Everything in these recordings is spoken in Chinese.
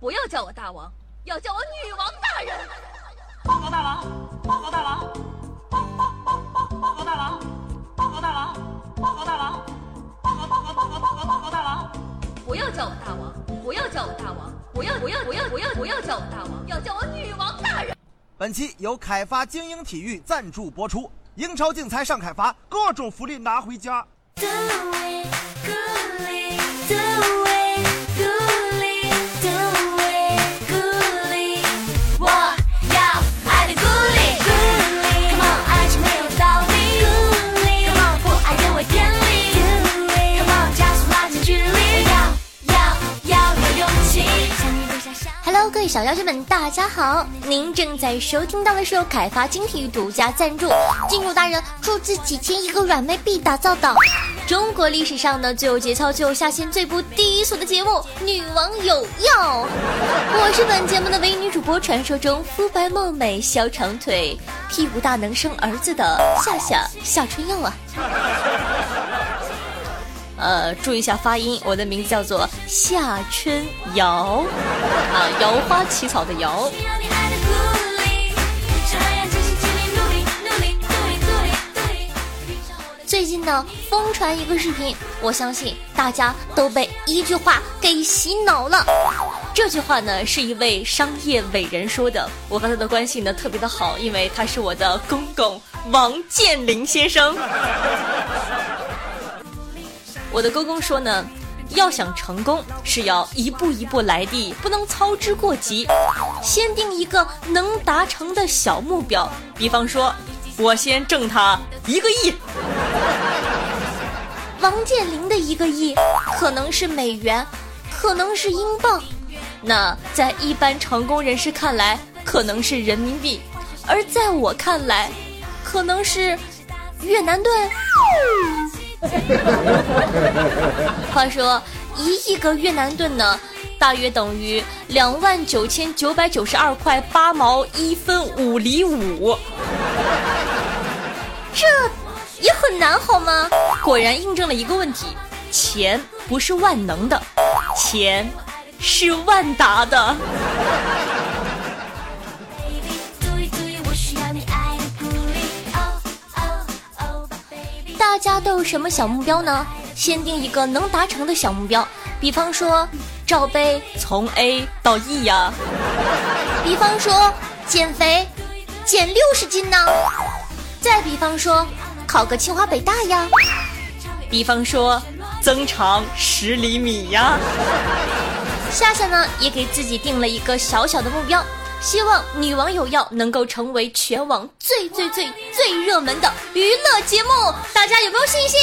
不要叫我大王，要叫我女王大人。报告大王，报告大王，报报报报报告大王，报告大王，报告大王，报告报告报告报告报告大王。不要叫我大王，不要叫我大王，不要不要不要不要不要叫我大王，要叫我女王大人。本期由凯发精英体育赞助播出，英超竞猜上凯发，各种福利拿回家。我 Hello，各位小妖精们，大家好！您正在收听到的是由凯发金体独家赞助，金主大人出资几千亿个软妹币打造的中国历史上呢最有节操、最有下限、最不低俗的节目《女王有药》。我是本节目的唯一女主播，传说中肤白貌美、小长腿、屁股大能生儿子的夏夏夏春药啊！呃，注意一下发音，我的名字叫做夏春瑶，啊，瑶花起草的瑶。最近呢，疯传一个视频，我相信大家都被一句话给洗脑了。这句话呢，是一位商业伟人说的，我和他的关系呢特别的好，因为他是我的公公王健林先生。我的公公说呢，要想成功是要一步一步来的，不能操之过急，先定一个能达成的小目标，比方说，我先挣他一个亿。王健林的一个亿可能是美元，可能是英镑，那在一般成功人士看来可能是人民币，而在我看来，可能是越南盾。话说，一亿个越南盾呢，大约等于两万九千九百九十二块八毛一分五厘五。这也很难好吗？果然印证了一个问题：钱不是万能的，钱是万达的。大家都有什么小目标呢？先定一个能达成的小目标，比方说罩杯从 A 到 E 呀，比方说减肥减六十斤呢，再比方说考个清华北大呀，比方说增长十厘米呀。夏夏呢也给自己定了一个小小的目标，希望《女网友要》能够成为全网最最最最热门的娱乐节目，大家有没有信心？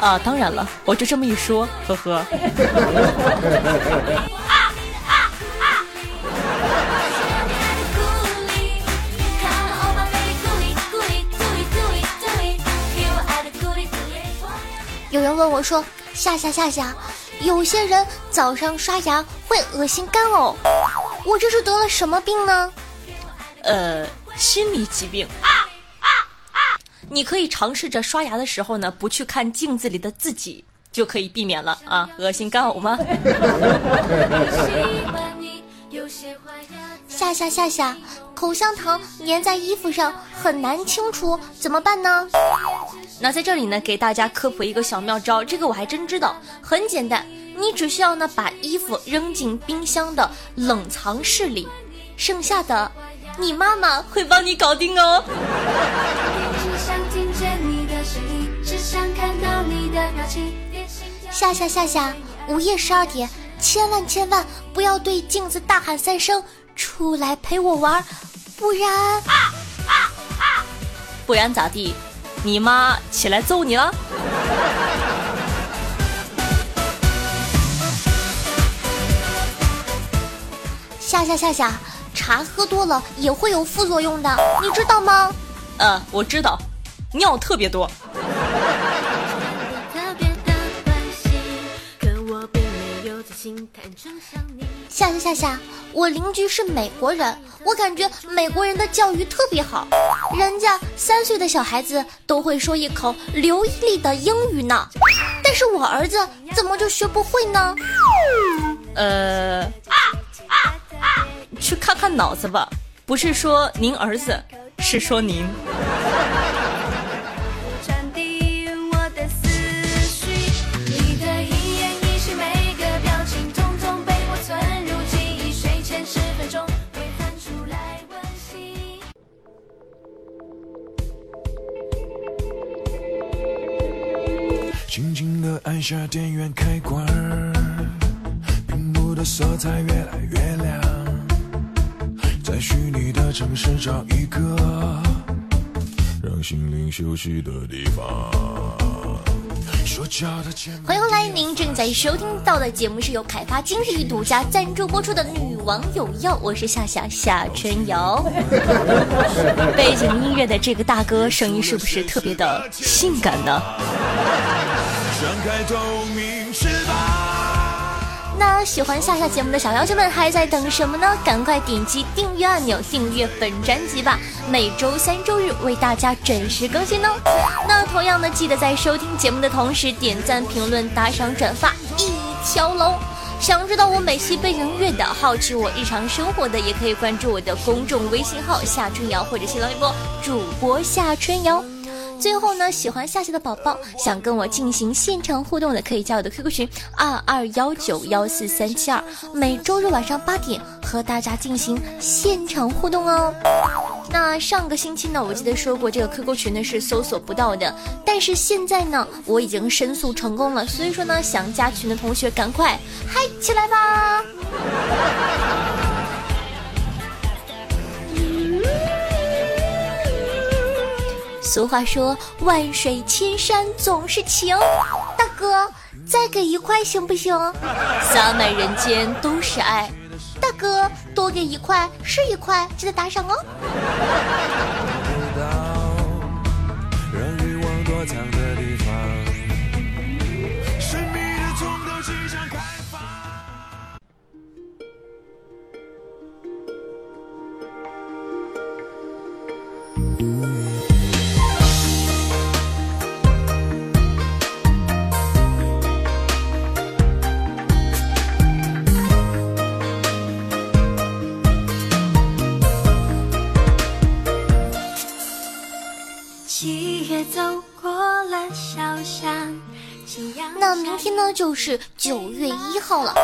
啊，当然了，我就这么一说，呵呵。有人问我说：“夏夏夏夏，有些人早上刷牙会恶心干呕，我这是得了什么病呢？”呃，心理疾病。你可以尝试着刷牙的时候呢，不去看镜子里的自己，就可以避免了啊，恶心干呕吗？夏夏夏夏，口香糖粘在衣服上很难清除，怎么办呢？那在这里呢，给大家科普一个小妙招，这个我还真知道，很简单，你只需要呢把衣服扔进冰箱的冷藏室里，剩下的你妈妈会帮你搞定哦。夏夏夏夏，午夜十二点，千万千万不要对镜子大喊三声“出来陪我玩”，不然，不然咋地？你妈起来揍你了？夏夏夏夏，茶喝多了也会有副作用的，你知道吗？呃，我知道，尿特别多。夏夏夏夏，我邻居是美国人，我感觉美国人的教育特别好，人家三岁的小孩子都会说一口流利的英语呢，但是我儿子怎么就学不会呢？呃，啊啊啊去看看脑子吧，不是说您儿子，是说您。下电源开关，屏幕的色彩越来越亮，在虚拟的城市找一个让心灵休息的地方。说教的欢迎回来，您正在收听到的节目是由凯发今日独家赞助播出的《女王有药》，我是夏夏夏春瑶。背景音乐的这个大哥声音是不是特别的性感呢？开透明翅膀。那喜欢夏夏节目的小妖精们还在等什么呢？赶快点击订阅按钮，订阅本专辑吧！每周三、周日为大家准时更新哦。那同样的，记得在收听节目的同时点赞、评论、打赏、转发一条龙。想知道我每期背景音乐的，好奇我日常生活的，也可以关注我的公众微信号夏春瑶或者新浪微博主播夏春瑶。最后呢，喜欢夏夏的宝宝想跟我进行现场互动的，可以加我的 QQ 群二二幺九幺四三七二，每周日晚上八点和大家进行现场互动哦。那上个星期呢，我记得说过这个 QQ 群呢是搜索不到的，但是现在呢我已经申诉成功了，所以说呢想加群的同学赶快嗨起来吧！俗话说“万水千山总是情”，大哥再给一块行不行？洒满人间都是爱，大哥多给一块是一块，记得打赏哦。是九月一号了，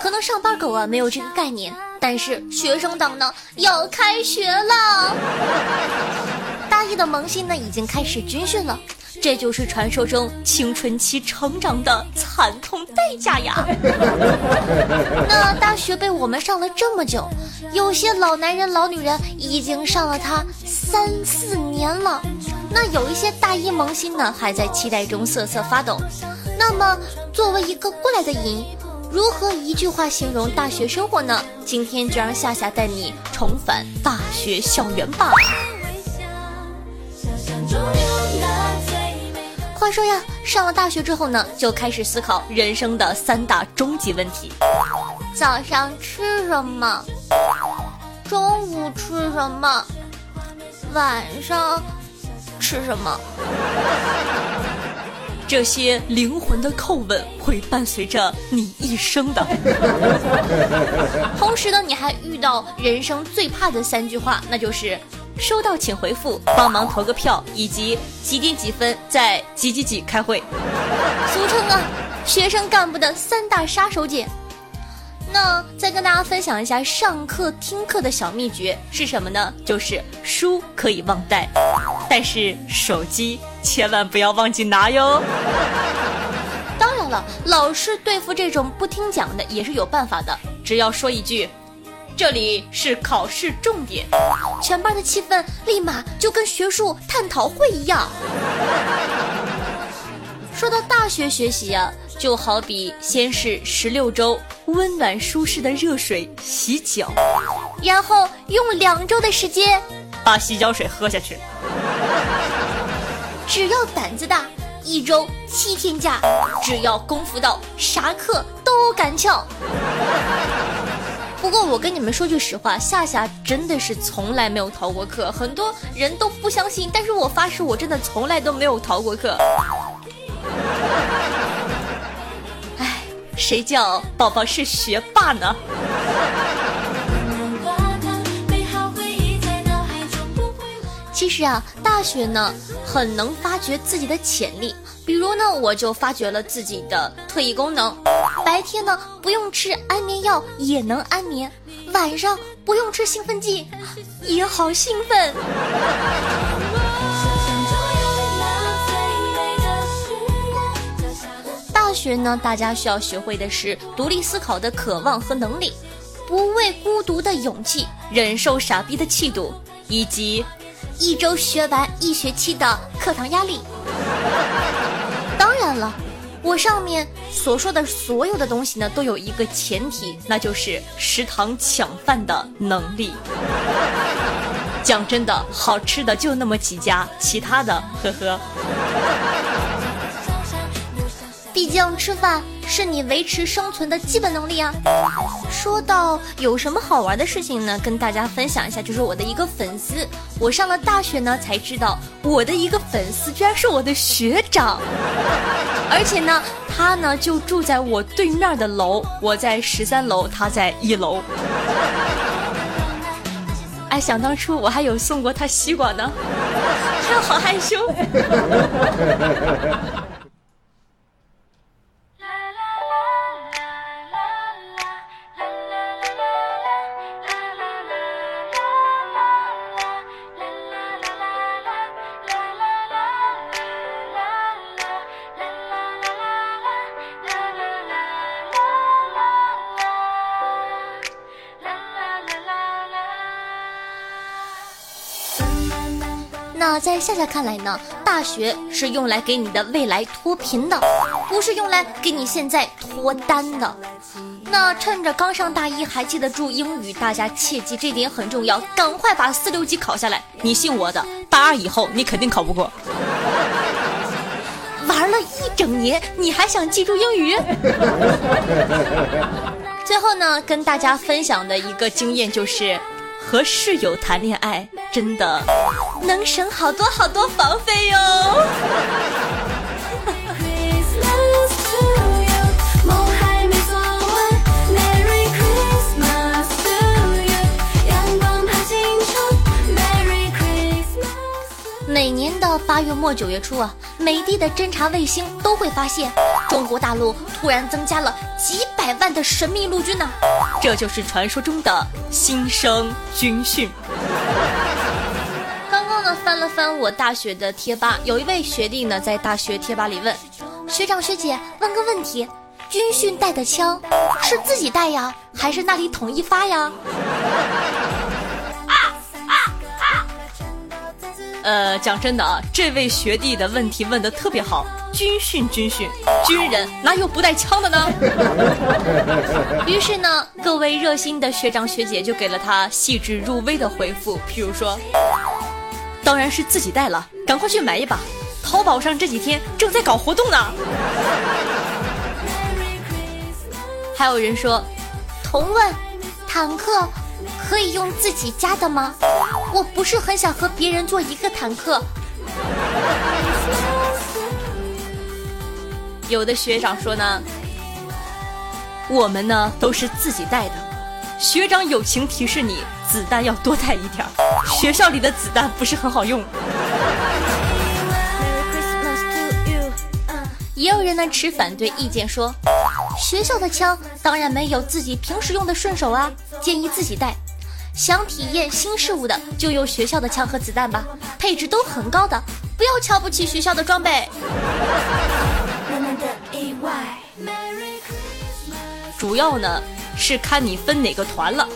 可能上班狗啊没有这个概念，但是学生党呢要开学了。大一的萌新呢已经开始军训了，这就是传说中青春期成长的惨痛代价呀。那大学被我们上了这么久，有些老男人老女人已经上了他三四年了。那有一些大一萌新呢，还在期待中瑟瑟发抖。那么，作为一个过来的银，如何一句话形容大学生活呢？今天就让夏夏带你重返大学校园吧。话说呀，上了大学之后呢，就开始思考人生的三大终极问题：早上吃什么？中午吃什么？晚上吃什么？这些灵魂的叩问会伴随着你一生的。同时呢，你还遇到人生最怕的三句话，那就是收到请回复、帮忙投个票，以及几点几分在几几几开会。俗称啊，学生干部的三大杀手锏。那再跟大家分享一下上课听课的小秘诀是什么呢？就是书可以忘带，但是手机千万不要忘记拿哟。当然了，老师对付这种不听讲的也是有办法的，只要说一句。这里是考试重点，全班的气氛立马就跟学术探讨会一样。说到大学学习呀、就好比先是十六周温暖舒适的热水洗脚，然后用两周的时间把洗脚水喝下去。只要胆子大，一周七天假，只要功夫到，啥课都敢翘。不过我跟你们说句实话，夏夏真的是从来没有逃过课，很多人都不相信，但是我发誓，我真的从来都没有逃过课。谁叫宝宝是学霸呢？其实啊，大学呢很能发掘自己的潜力。比如呢，我就发掘了自己的特异功能：白天呢不用吃安眠药也能安眠，晚上不用吃兴奋剂也好兴奋。学呢，大家需要学会的是独立思考的渴望和能力，不畏孤独的勇气，忍受傻逼的气度，以及。一周学完一学期的课堂压力。当然了，我上面所说的所有的东西呢，都有一个前提，那就是食堂抢饭的能力。讲真的，好吃的就那么几家，其他的，呵呵。毕竟吃饭是你维持生存的基本能力啊。说到有什么好玩的事情呢？跟大家分享一下，就是我的一个粉丝，我上了大学呢才知道，我的一个粉丝居然是我的学长，而且呢，他呢就住在我对面的楼，我在十三楼，他在一楼。哎，想当初我还有送过他西瓜呢，他好害羞。夏夏看来呢，大学是用来给你的未来脱贫的，不是用来给你现在脱单的。那趁着刚上大一还记得住英语，大家切记这点很重要，赶快把四六级考下来。你信我的，大二以后你肯定考不过。玩了一整年，你还想记住英语？最后呢，跟大家分享的一个经验就是。和室友谈恋爱真的能省好多好多房费哟。每年的八月末九月初啊，美帝的侦察卫星都会发现，中国大陆突然增加了几百万的神秘陆军呢。这就是传说中的新生军训。翻我大学的贴吧，有一位学弟呢在大学贴吧里问学长学姐问个问题：军训带的枪是自己带呀，还是那里统一发呀？呃，讲真的啊，这位学弟的问题问的特别好。军训，军训，军人哪有不带枪的呢？于是呢，各位热心的学长学姐就给了他细致入微的回复，譬如说，当然是自己带了，赶快去买一把，淘宝上这几天正在搞活动呢。还有人说，同问，坦克。可以用自己家的吗？我不是很想和别人做一个坦克。有的学长说呢，我们呢都是自己带的。学长友情提示你，子弹要多带一点儿学校里的子弹不是很好用。也有人呢持反对意见说，学校的枪当然没有自己平时用的顺手啊，建议自己带。想体验新事物的，就用学校的枪和子弹吧，配置都很高的，不要瞧不起学校的装备。主要呢是看你分哪个团了，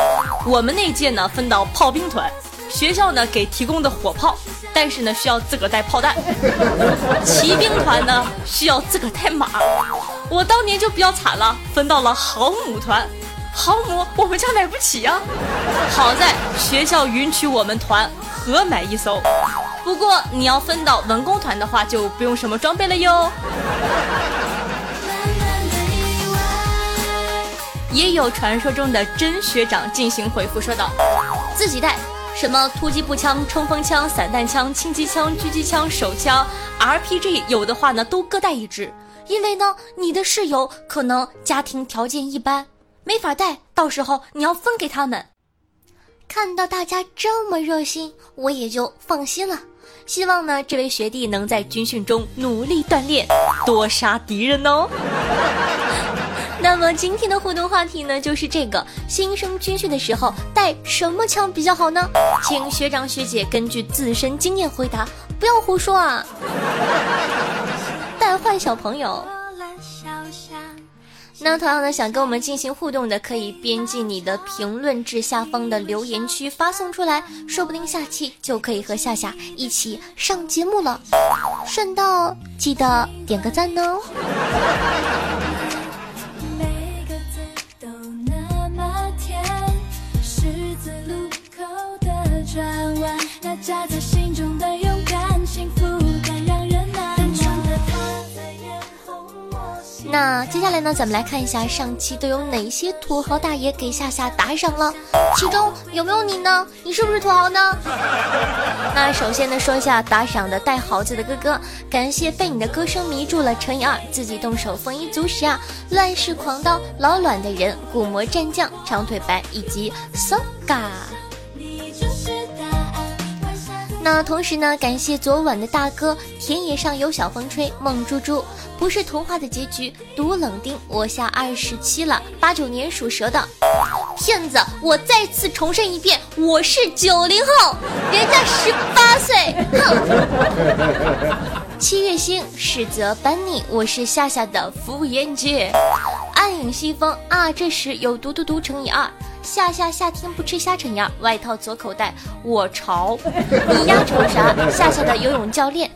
我们那届呢分到炮兵团，学校呢给提供的火炮，但是呢需要自个带炮弹。骑兵团呢需要自个带马，我当年就比较惨了，分到了航母团。航母我们家买不起呀，好在学校允许我们团合买一艘。不过你要分到文工团的话，就不用什么装备了哟。也有传说中的真学长进行回复，说道：自己带什么突击步枪、冲锋枪、散弹枪、轻机枪、狙击枪、手枪、RPG，有的话呢都各带一支。因为呢，你的室友可能家庭条件一般，没法带，到时候你要分给他们。看到大家这么热心，我也就放心了。希望呢，这位学弟能在军训中努力锻炼，多杀敌人哦。那么今天的互动话题呢，就是这个：新生军训的时候带什么枪比较好呢？请学长学姐根据自身经验回答，不要胡说啊！带坏小朋友。那同样呢，想跟我们进行互动的，可以编辑你的评论至下方的留言区发送出来，说不定下期就可以和夏夏一起上节目了。顺道记得点个赞哦。那接下来呢，咱们来看一下上期都有哪些土豪大爷给夏夏打赏了，其中有没有你呢？你是不是土豪呢？那首先呢，说一下打赏的带豪字的哥哥，感谢被你的歌声迷住了乘以二，自己动手丰衣足食啊，乱世狂刀老卵的人，古魔战将长腿白以及 Soga。那同时呢，感谢昨晚的大哥，田野上有小风吹，梦猪猪不是童话的结局，独冷丁，我下二十七了，八九年属蛇的骗子，我再次重申一遍，我是九零后，人家十八岁，哼。七月星，实则班尼，我是夏夏的敷衍姐。暗影西风啊，这时有毒毒毒乘以二。夏夏夏天不吃虾成样，外套左口袋我潮。你丫瞅啥？夏夏的游泳教练。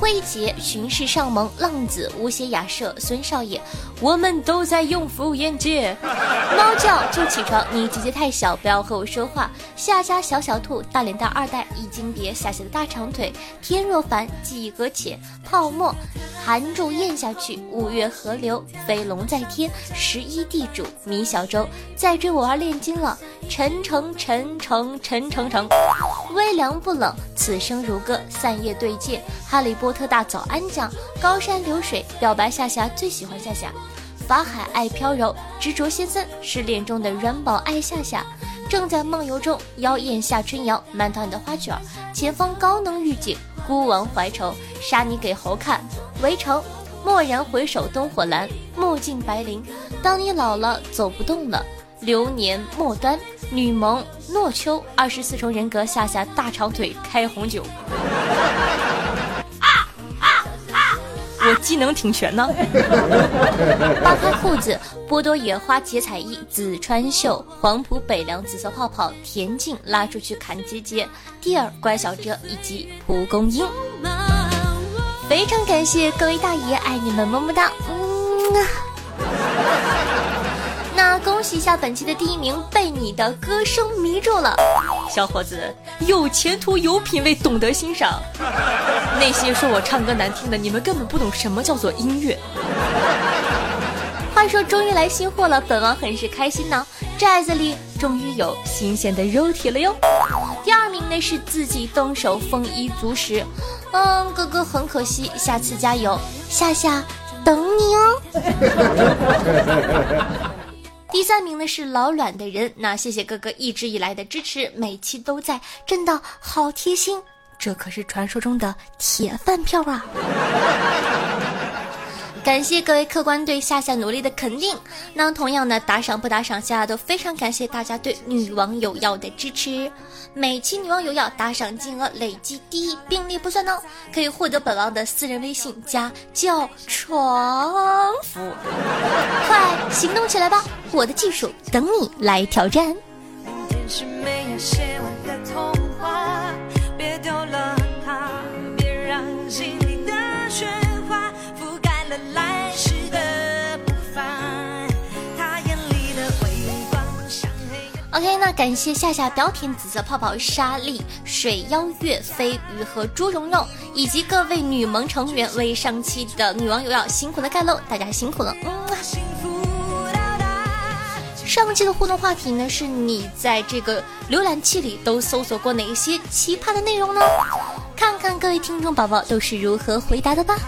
慧杰巡视上盟，浪子无邪雅舍孙少爷，我们都在用敷衍界。猫叫就起床，你姐姐太小，不要和我说话。夏家小小兔，大脸蛋二代一经别夏夏的大长腿。天若凡，记忆搁浅。泡沫，寒昼咽下去。五月河流，飞龙在天。十一地主，米小舟在追我玩炼金了。陈诚陈诚陈诚诚，微凉不冷，此生如歌。散叶对戒，哈利波特大早安奖。高山流水，表白夏夏最喜欢夏夏。法海爱飘柔，执着先生失恋中的软宝爱夏夏，正在梦游中，妖艳夏春瑶，满团的花卷，前方高能预警，孤王怀愁，杀你给猴看，围城，蓦然回首灯火阑，目尽白灵，当你老了走不动了，流年末端，女萌诺秋，二十四重人格夏夏大长腿开红酒。我技能挺全呢。扒开裤子，波多野花结彩衣，紫川秀，黄埔北凉紫色泡泡，田径拉出去砍结节，蒂尔乖小哲以及蒲公英。非常感谢各位大爷，爱你们，么么哒。嗯啊。那恭喜一下本期的第一名，被你的歌声迷住了，小伙子有前途、有品位、懂得欣赏。那些说我唱歌难听的，你们根本不懂什么叫做音乐。话说，终于来新货了，本王很是开心呢。寨子里终于有新鲜的肉体了哟。第二名呢是自己动手丰衣足食，嗯，哥哥很可惜，下次加油，夏夏等你哦。第三名呢是老卵的人，那谢谢哥哥一直以来的支持，每期都在，真的好贴心，这可是传说中的铁饭票啊！感谢各位客官对夏夏努力的肯定，那同样的打赏不打赏，夏夏都非常感谢大家对女王有药的支持。每期女王有药打赏金额累计第一，并列不算哦，可以获得本王的私人微信加叫床服，快行动起来吧！我的技术等你来挑战。明天是没有写完的童话，别丢了它，别让心里的雪 OK，那感谢夏夏、标甜、紫色泡泡、沙粒、水妖月、飞鱼和朱蓉蓉，以及各位女萌成员为上期的女王有要辛苦的盖楼，大家辛苦了。嗯。上期的互动话题呢，是你在这个浏览器里都搜索过哪些奇葩的内容呢？看看各位听众宝宝都是如何回答的吧。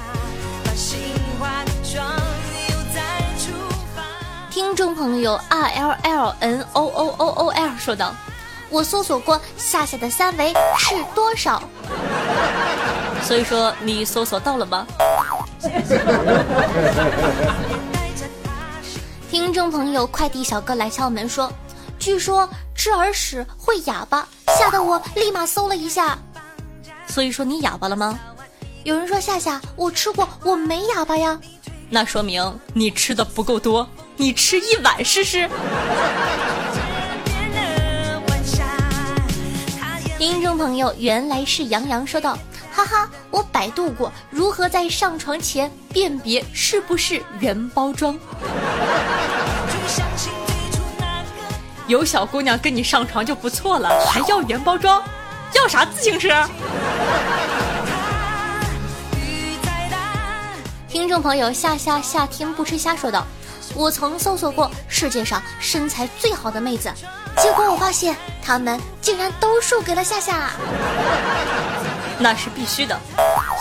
听众朋友 R L L N O O O O L 说道：“我搜索过夏夏的三围是多少？所以说你搜索到了吗？” 听众朋友快递小哥来敲门说：“据说吃耳屎会哑巴，吓得我立马搜了一下。所以说你哑巴了吗？”有人说夏夏，我吃过，我没哑巴呀。那说明你吃的不够多，你吃一碗试试。听众朋友，原来是杨洋说道：“哈哈，我百度过如何在上床前辨别是不是原包装。有小姑娘跟你上床就不错了，还要原包装？要啥自行车？”听众朋友夏夏夏天不吃虾说道：“我曾搜索过世界上身材最好的妹子，结果我发现她们竟然都输给了夏夏。那是必须的，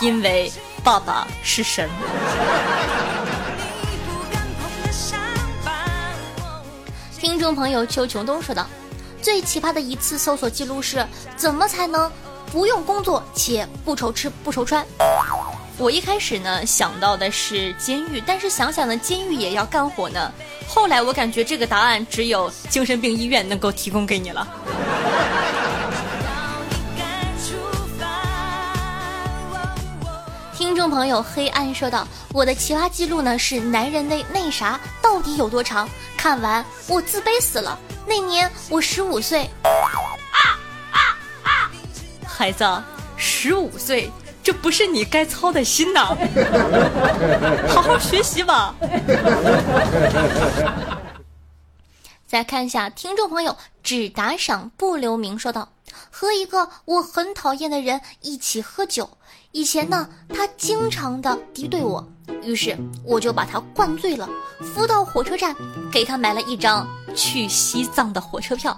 因为爸爸是神。”听众朋友邱琼东说道：“最奇葩的一次搜索记录是，怎么才能不用工作且不愁吃不愁穿？”我一开始呢想到的是监狱，但是想想呢监狱也要干活呢。后来我感觉这个答案只有精神病医院能够提供给你了。听众朋友黑暗说道：“我的奇葩记录呢是男人的那啥到底有多长？看完我自卑死了。那年我十五岁，啊啊啊孩子，十五岁。”这不是你该操的心呐！好好学习吧。再看一下听众朋友，只打赏不留名，说道：和一个我很讨厌的人一起喝酒。以前呢，他经常的敌对我，于是我就把他灌醉了，扶到火车站，给他买了一张去西藏的火车票，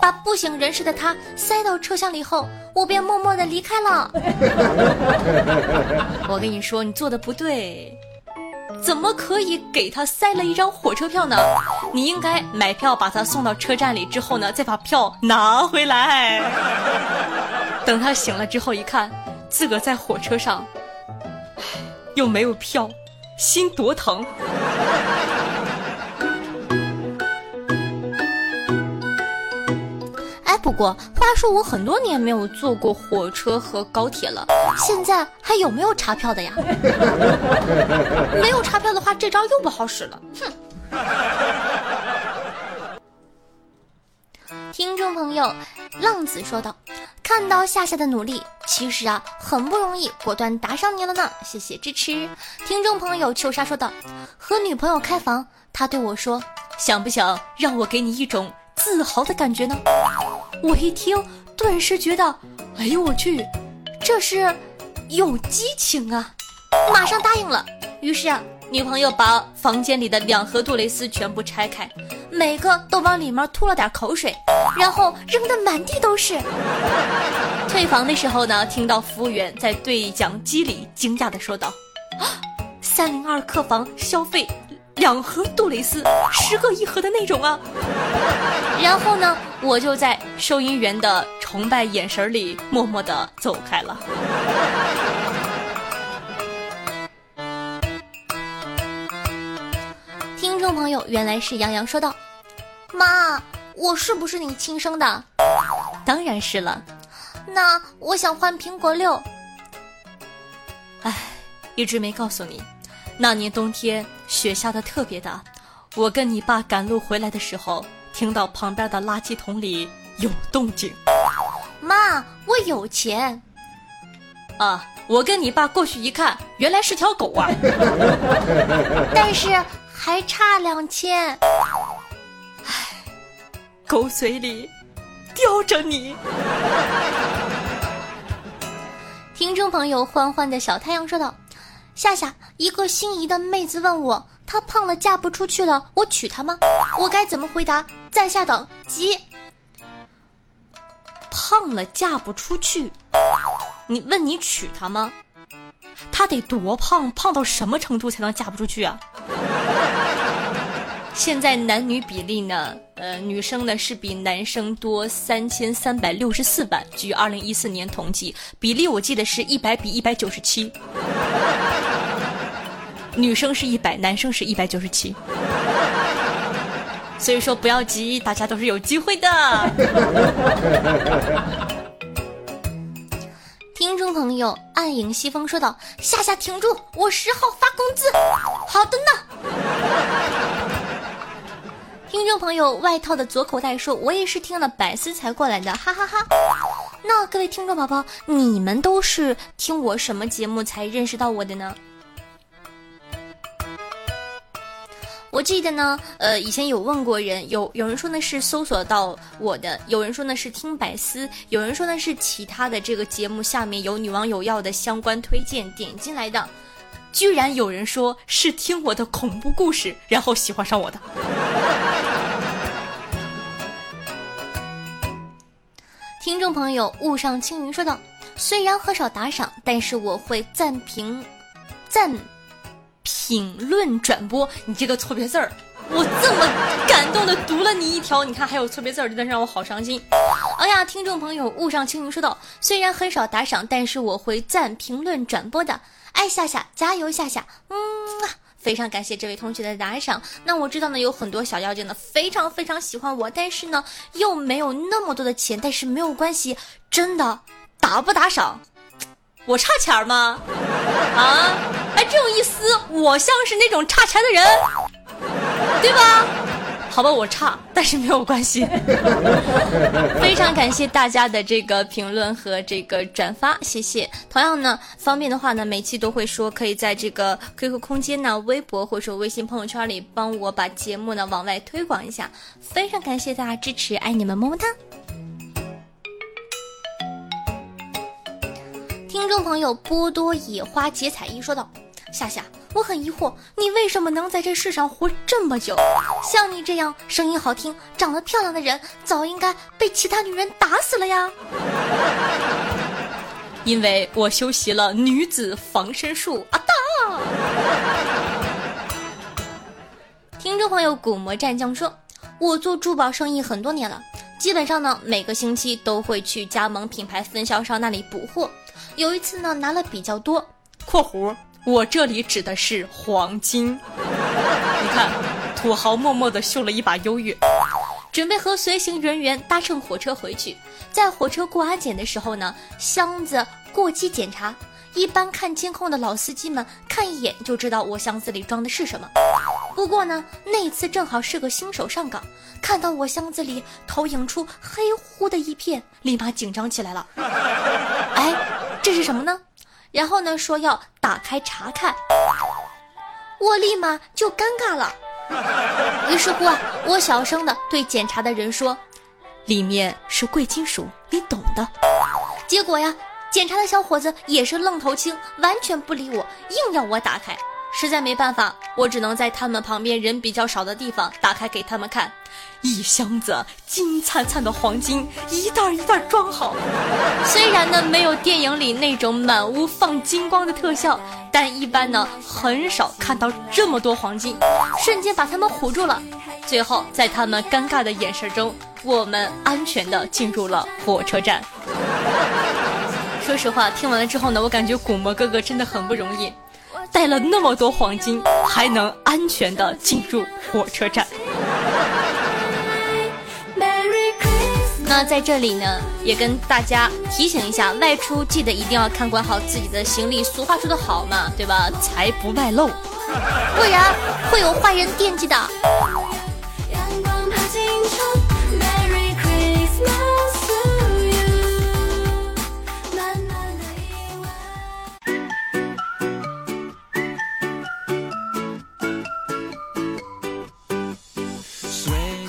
把不省人事的他塞到车厢里后，我便默默的离开了。我跟你说，你做的不对，怎么可以给他塞了一张火车票呢？你应该买票把他送到车站里之后呢，再把票拿回来。等他醒了之后一看。自个在火车上，又没有票，心多疼。哎，不过话说我很多年没有坐过火车和高铁了，现在还有没有查票的呀？没有查票的话，这招又不好使了。哼。听众朋友，浪子说道：“看到夏夏的努力，其实啊很不容易，果断打赏你了呢，谢谢支持。”听众朋友秋莎说道：“和女朋友开房，他对我说，想不想让我给你一种自豪的感觉呢？”我一听，顿时觉得，哎呦我去，这是有激情啊，马上答应了。于是啊。女朋友把房间里的两盒杜蕾斯全部拆开，每个都往里面吐了点口水，然后扔得满地都是。退房的时候呢，听到服务员在对讲机里惊讶的说道：“啊三零二客房消费两盒杜蕾斯，十个一盒的那种啊。”然后呢，我就在收银员的崇拜眼神里默默的走开了。众朋友，原来是杨洋说道：“妈，我是不是你亲生的？当然是了。那我想换苹果六。哎，一直没告诉你，那年冬天雪下的特别大，我跟你爸赶路回来的时候，听到旁边的垃圾桶里有动静。妈，我有钱。啊，我跟你爸过去一看，原来是条狗啊。但是。”还差两千，唉，狗嘴里叼着你。听众朋友，欢欢的小太阳说道：“夏夏，一个心仪的妹子问我，她胖了嫁不出去了，我娶她吗？我该怎么回答？在下等急。胖了嫁不出去，你问你娶她吗？她得多胖，胖到什么程度才能嫁不出去啊？”现在男女比例呢，呃，女生呢是比男生多三千三百六十四万，据二零一四年统计，比例我记得是一百比一百九十七，女生是一百，男生是一百九十七。所以说不要急，大家都是有机会的。听众朋友，暗影西风说道：“夏夏停住，我十号发工资。”好的呢。听众朋友，外套的左口袋说：“我也是听了百思才过来的，哈哈哈。”那各位听众宝宝，你们都是听我什么节目才认识到我的呢？我记得呢，呃，以前有问过人，有有人说呢是搜索到我的，有人说呢是听百思，有人说呢是其他的这个节目下面有女网友要的相关推荐点进来的，居然有人说是听我的恐怖故事，然后喜欢上我的。听众朋友，雾上青云说道：“虽然很少打赏，但是我会赞评，赞。”评论转播，你这个错别字儿，我这么感动的读了你一条，你看还有错别字儿，真的让我好伤心。哎呀，听众朋友，雾上青云说道：“虽然很少打赏，但是我会赞评论转播的。爱夏夏，加油夏夏，嗯，非常感谢这位同学的打赏。那我知道呢，有很多小妖精呢，非常非常喜欢我，但是呢，又没有那么多的钱，但是没有关系，真的打不打赏。我差钱吗？啊？哎，这种意思，我像是那种差钱的人，对吧？好吧，我差，但是没有关系。非常感谢大家的这个评论和这个转发，谢谢。同样呢，方便的话呢，每期都会说可以在这个 QQ 空间呢、微博或者说微信朋友圈里帮我把节目呢往外推广一下。非常感谢大家支持，爱你们，么么哒。听众朋友波多野花结彩衣说道：“夏夏，我很疑惑，你为什么能在这世上活这么久？像你这样声音好听、长得漂亮的人，早应该被其他女人打死了呀！因为我修习了女子防身术啊！大。”听众朋友古魔战将说：“我做珠宝生意很多年了，基本上呢每个星期都会去加盟品牌分销商那里补货。”有一次呢，拿了比较多（括弧我这里指的是黄金）。你看，土豪默默地秀了一把优越，准备和随行人员搭乘火车回去。在火车过安检的时候呢，箱子过机检查。一般看监控的老司机们看一眼就知道我箱子里装的是什么。不过呢，那次正好是个新手上岗，看到我箱子里投影出黑乎的一片，立马紧张起来了。哎，这是什么呢？然后呢，说要打开查看，我立马就尴尬了。于是乎啊，我小声的对检查的人说：“里面是贵金属，你懂的。”结果呀。检查的小伙子也是愣头青，完全不理我，硬要我打开。实在没办法，我只能在他们旁边人比较少的地方打开给他们看。一箱子金灿灿的黄金，一袋一袋装好。虽然呢没有电影里那种满屋放金光的特效，但一般呢很少看到这么多黄金，瞬间把他们唬住了。最后在他们尴尬的眼神中，我们安全的进入了火车站。说实话，听完了之后呢，我感觉古魔哥哥真的很不容易，带了那么多黄金，还能安全的进入火车站。那在这里呢，也跟大家提醒一下，外出记得一定要看管好自己的行李。俗话说得好嘛，对吧？财不外露，不然会有坏人惦记的。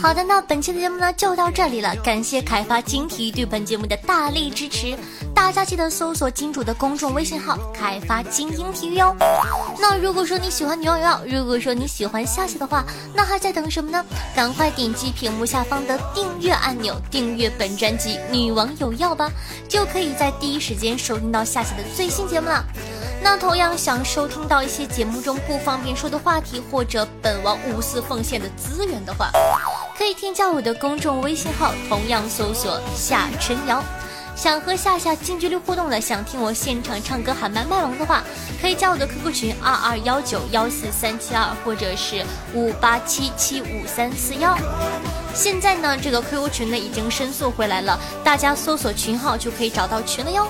好的，那本期的节目呢就到这里了，感谢开发金体育对本节目的大力支持，大家记得搜索金主的公众微信号“开发精英体育”哟。那如果说你喜欢女王有药，如果说你喜欢夏夏的话，那还在等什么呢？赶快点击屏幕下方的订阅按钮，订阅本专辑《女王有药》吧，就可以在第一时间收听到夏夏的最新节目了。那同样想收听到一些节目中不方便说的话题，或者本王无私奉献的资源的话，可以添加我的公众微信号，同样搜索夏春瑶。想和夏夏近距离互动的，想听我现场唱歌喊麦卖王的话，可以加我的 QQ 群二二幺九幺四三七二，或者是五八七七五三四幺。现在呢，这个 QQ 群呢已经申诉回来了，大家搜索群号就可以找到群了哟。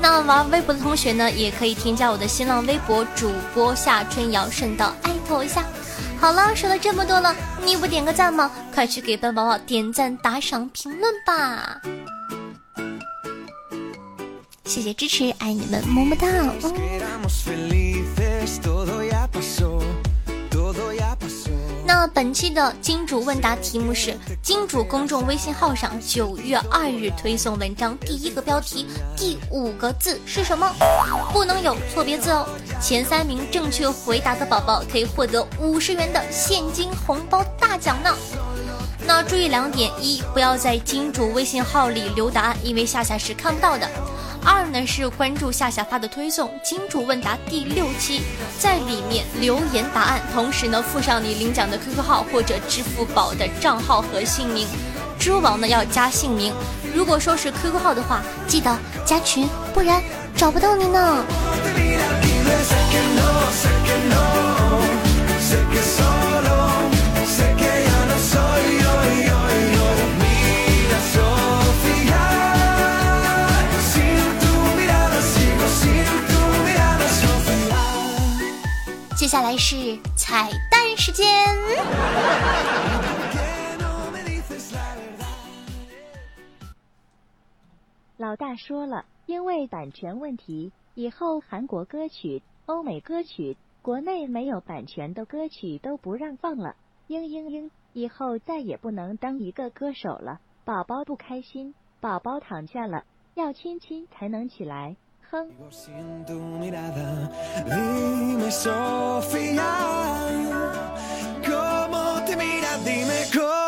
那玩微博的同学呢，也可以添加我的新浪微博主播夏春瑶，顺道艾特我一下。好了，说了这么多了，你不点个赞吗？快去给本宝宝点赞、打赏、评论吧！谢谢支持，爱你们，么么哒！那本期的金主问答题目是：金主公众微信号上九月二日推送文章，第一个标题第五个字是什么？不能有错别字哦。前三名正确回答的宝宝可以获得五十元的现金红包大奖呢。那注意两点：一，不要在金主微信号里留答案，因为夏夏是看不到的。二呢是关注夏夏发的推送“金主问答”第六期，在里面留言答案，同时呢附上你领奖的 QQ 号或者支付宝的账号和姓名，支付宝呢要加姓名。如果说是 QQ 号的话，记得加群，不然找不到你呢。下来是彩蛋时间。老大说了，因为版权问题，以后韩国歌曲、欧美歌曲、国内没有版权的歌曲都不让放了。嘤嘤嘤，以后再也不能当一个歌手了。宝宝不开心，宝宝躺下了，要亲亲才能起来。Graham. Sin tu mirada, dime Sofía, ¿cómo te miras? Dime cómo